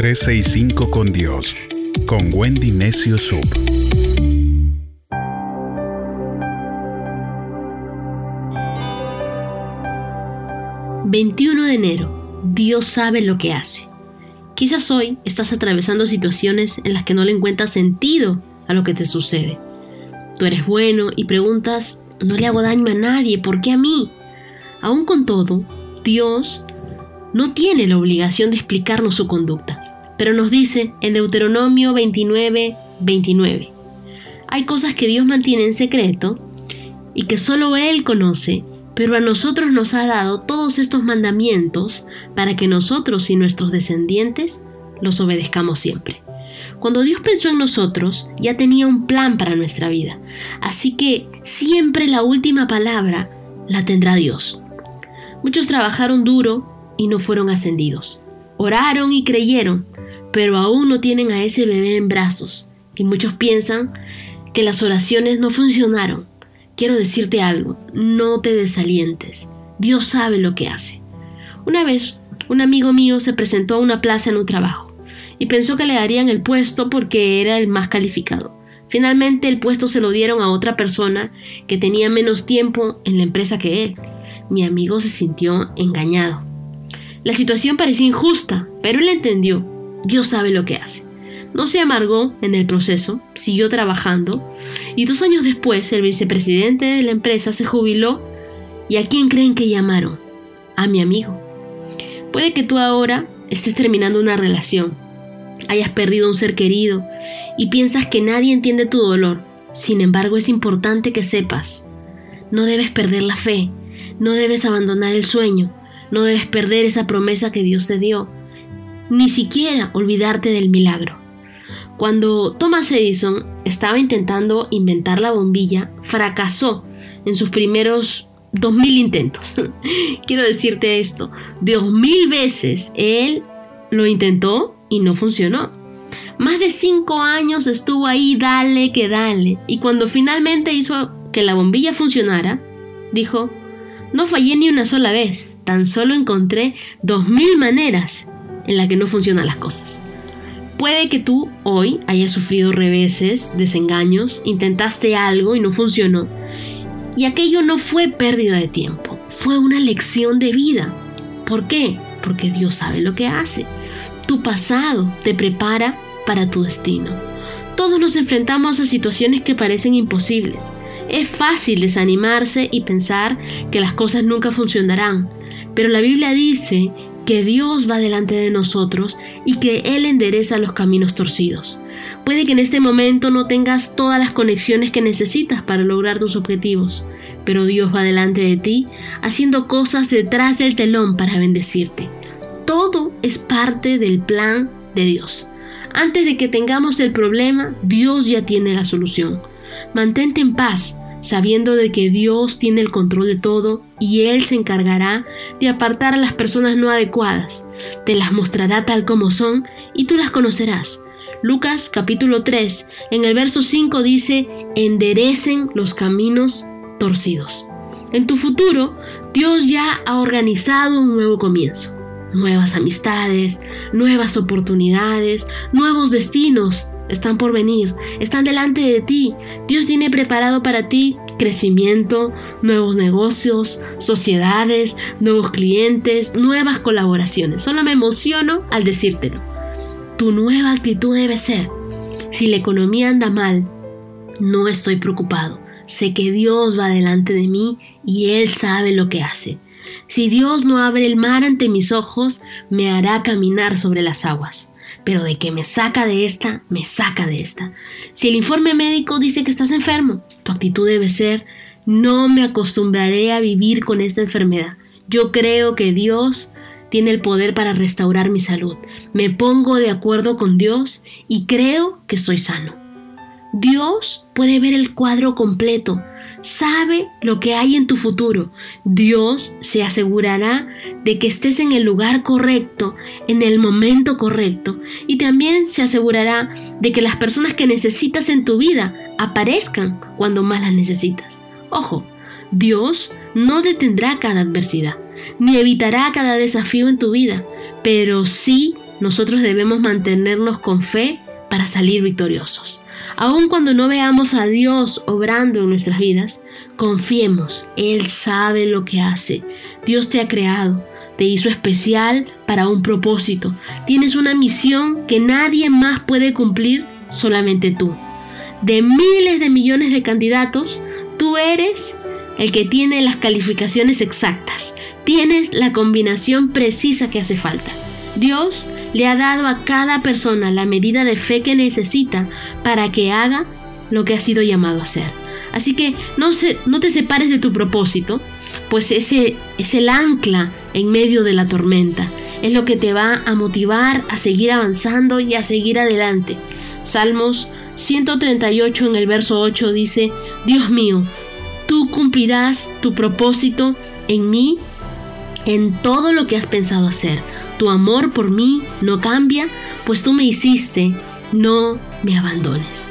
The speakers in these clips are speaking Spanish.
365 con Dios, con Wendy Necio Sub. ...21 de enero... ...Dios sabe lo que hace... ...quizás hoy estás atravesando situaciones... ...en las que no le encuentras sentido... ...a lo que te sucede... ...tú eres bueno y preguntas... ...no le hago daño a nadie... ¿por qué a mí? Aún con todo... Dios no tiene la obligación de explicarnos su conducta, pero nos dice en Deuteronomio 29, 29, hay cosas que Dios mantiene en secreto y que solo Él conoce, pero a nosotros nos ha dado todos estos mandamientos para que nosotros y nuestros descendientes los obedezcamos siempre. Cuando Dios pensó en nosotros, ya tenía un plan para nuestra vida, así que siempre la última palabra la tendrá Dios. Muchos trabajaron duro y no fueron ascendidos. Oraron y creyeron, pero aún no tienen a ese bebé en brazos. Y muchos piensan que las oraciones no funcionaron. Quiero decirte algo, no te desalientes. Dios sabe lo que hace. Una vez, un amigo mío se presentó a una plaza en un trabajo y pensó que le darían el puesto porque era el más calificado. Finalmente el puesto se lo dieron a otra persona que tenía menos tiempo en la empresa que él. Mi amigo se sintió engañado. La situación parecía injusta, pero él entendió. Dios sabe lo que hace. No se amargó en el proceso, siguió trabajando y dos años después el vicepresidente de la empresa se jubiló y a quién creen que llamaron? A mi amigo. Puede que tú ahora estés terminando una relación, hayas perdido un ser querido y piensas que nadie entiende tu dolor. Sin embargo, es importante que sepas, no debes perder la fe, no debes abandonar el sueño, no debes perder esa promesa que Dios te dio, ni siquiera olvidarte del milagro. Cuando Thomas Edison estaba intentando inventar la bombilla, fracasó en sus primeros 2000 intentos. Quiero decirte esto, dos mil veces él lo intentó y no funcionó. Más de cinco años estuvo ahí, dale que dale, y cuando finalmente hizo que la bombilla funcionara, dijo, no fallé ni una sola vez, tan solo encontré dos mil maneras en las que no funcionan las cosas. Puede que tú hoy hayas sufrido reveses, desengaños, intentaste algo y no funcionó. Y aquello no fue pérdida de tiempo, fue una lección de vida. ¿Por qué? Porque Dios sabe lo que hace. Tu pasado te prepara para tu destino. Todos nos enfrentamos a situaciones que parecen imposibles, es fácil desanimarse y pensar que las cosas nunca funcionarán, pero la Biblia dice que Dios va delante de nosotros y que Él endereza los caminos torcidos. Puede que en este momento no tengas todas las conexiones que necesitas para lograr tus objetivos, pero Dios va delante de ti haciendo cosas detrás del telón para bendecirte. Todo es parte del plan de Dios. Antes de que tengamos el problema, Dios ya tiene la solución. Mantente en paz, sabiendo de que Dios tiene el control de todo y Él se encargará de apartar a las personas no adecuadas, te las mostrará tal como son y tú las conocerás. Lucas capítulo 3, en el verso 5 dice, enderecen los caminos torcidos. En tu futuro, Dios ya ha organizado un nuevo comienzo. Nuevas amistades, nuevas oportunidades, nuevos destinos están por venir, están delante de ti. Dios tiene preparado para ti crecimiento, nuevos negocios, sociedades, nuevos clientes, nuevas colaboraciones. Solo me emociono al decírtelo. Tu nueva actitud debe ser, si la economía anda mal, no estoy preocupado. Sé que Dios va delante de mí y Él sabe lo que hace. Si Dios no abre el mar ante mis ojos, me hará caminar sobre las aguas. Pero de que me saca de esta, me saca de esta. Si el informe médico dice que estás enfermo, tu actitud debe ser, no me acostumbraré a vivir con esta enfermedad. Yo creo que Dios tiene el poder para restaurar mi salud. Me pongo de acuerdo con Dios y creo que soy sano. Dios puede ver el cuadro completo, sabe lo que hay en tu futuro. Dios se asegurará de que estés en el lugar correcto, en el momento correcto, y también se asegurará de que las personas que necesitas en tu vida aparezcan cuando más las necesitas. Ojo, Dios no detendrá cada adversidad, ni evitará cada desafío en tu vida, pero sí nosotros debemos mantenernos con fe para salir victoriosos. Aun cuando no veamos a Dios obrando en nuestras vidas, confiemos, Él sabe lo que hace. Dios te ha creado, te hizo especial para un propósito. Tienes una misión que nadie más puede cumplir, solamente tú. De miles de millones de candidatos, tú eres el que tiene las calificaciones exactas. Tienes la combinación precisa que hace falta. Dios le ha dado a cada persona la medida de fe que necesita para que haga lo que ha sido llamado a hacer. Así que no, te separes de tu propósito, pues ese es el ancla en medio de la tormenta. Es lo que te va a motivar a seguir avanzando y a seguir adelante. Salmos 138 en el verso 8 dice, Dios mío, tú cumplirás tu propósito en mí en todo lo que has pensado hacer. Tu amor por mí no cambia, pues tú me hiciste, no me abandones.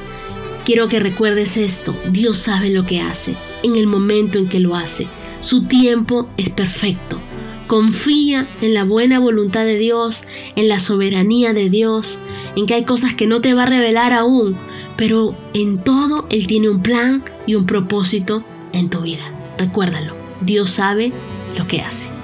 Quiero que recuerdes esto, Dios sabe lo que hace, en el momento en que lo hace. Su tiempo es perfecto. Confía en la buena voluntad de Dios, en la soberanía de Dios, en que hay cosas que no te va a revelar aún, pero en todo Él tiene un plan y un propósito en tu vida. Recuérdalo, Dios sabe lo que hace.